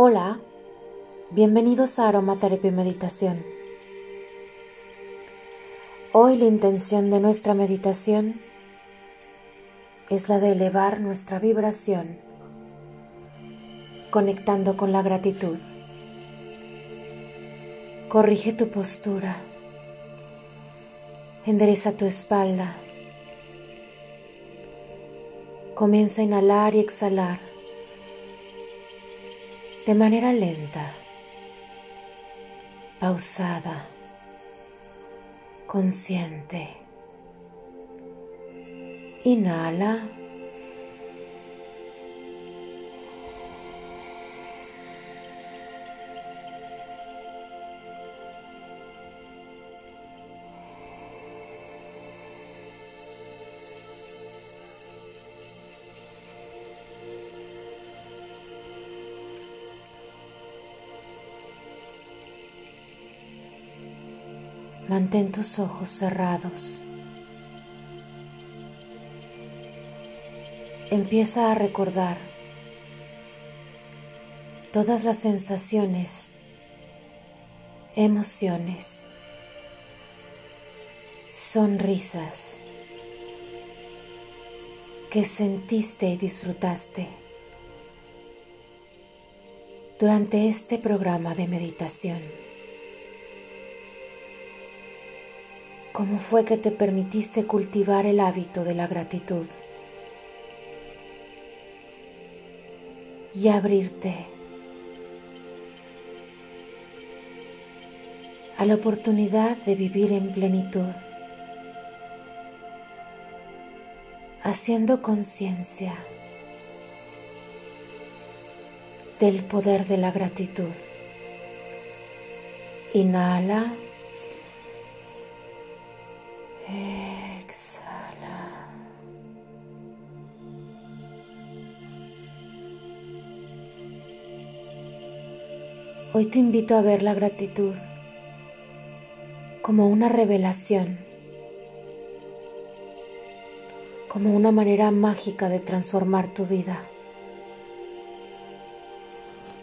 Hola, bienvenidos a Aromaterapia Meditación. Hoy la intención de nuestra meditación es la de elevar nuestra vibración, conectando con la gratitud. Corrige tu postura, endereza tu espalda, comienza a inhalar y exhalar de manera lenta, pausada, consciente. Inhala. Mantén tus ojos cerrados. Empieza a recordar todas las sensaciones, emociones, sonrisas que sentiste y disfrutaste durante este programa de meditación. ¿Cómo fue que te permitiste cultivar el hábito de la gratitud? Y abrirte a la oportunidad de vivir en plenitud, haciendo conciencia del poder de la gratitud. Inhala. Exhala. Hoy te invito a ver la gratitud como una revelación, como una manera mágica de transformar tu vida.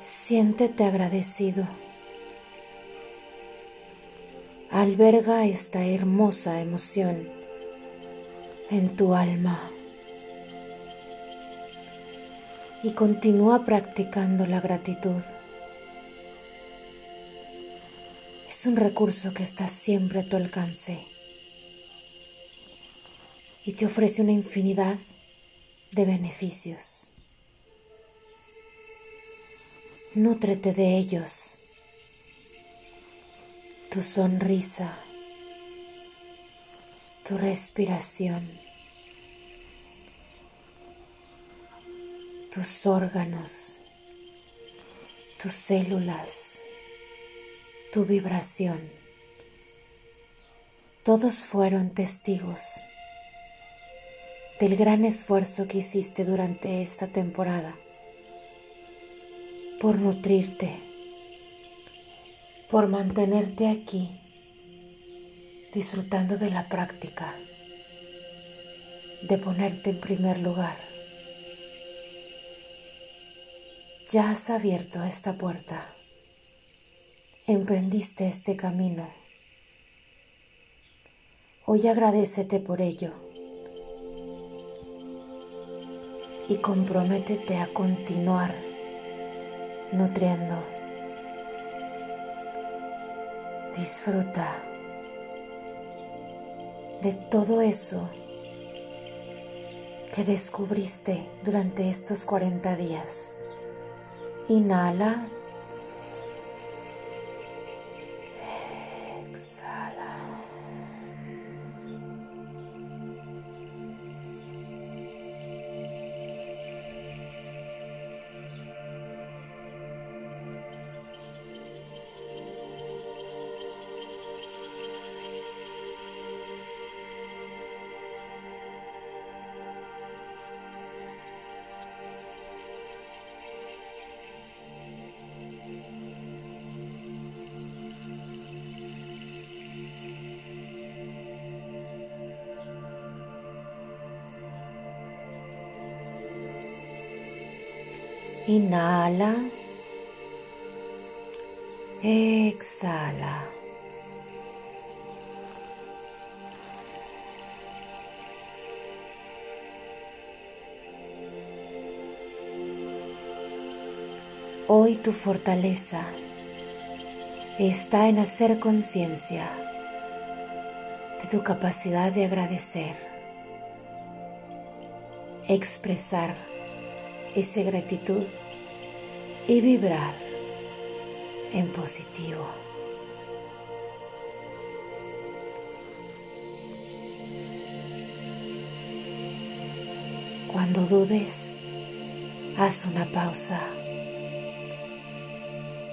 Siéntete agradecido alberga esta hermosa emoción en tu alma y continúa practicando la gratitud. Es un recurso que está siempre a tu alcance y te ofrece una infinidad de beneficios. Nútrete de ellos tu sonrisa, tu respiración, tus órganos, tus células, tu vibración. Todos fueron testigos del gran esfuerzo que hiciste durante esta temporada por nutrirte por mantenerte aquí disfrutando de la práctica, de ponerte en primer lugar. Ya has abierto esta puerta, emprendiste este camino. Hoy agradecete por ello y comprométete a continuar nutriendo Disfruta de todo eso que descubriste durante estos 40 días. Inhala. Inhala. Exhala. Hoy tu fortaleza está en hacer conciencia de tu capacidad de agradecer, expresar esa gratitud y vibrar en positivo. Cuando dudes, haz una pausa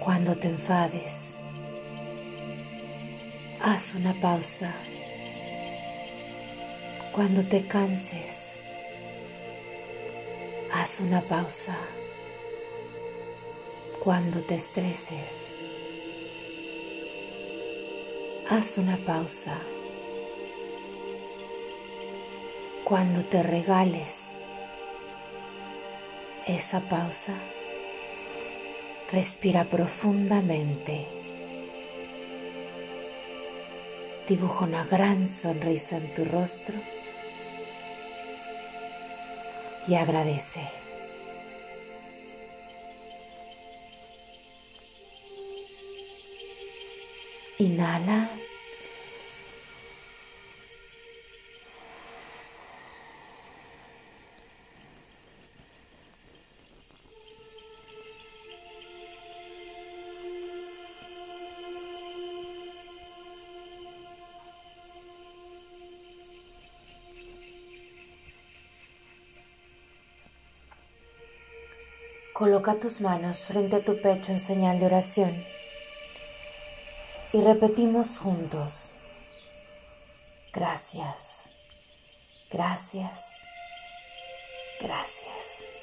cuando te enfades, haz una pausa. Cuando te canses, haz una pausa. Cuando te estreses, haz una pausa. Cuando te regales esa pausa, Respira profundamente. Dibuja una gran sonrisa en tu rostro y agradece. Inhala. Coloca tus manos frente a tu pecho en señal de oración. Y repetimos juntos, gracias, gracias, gracias.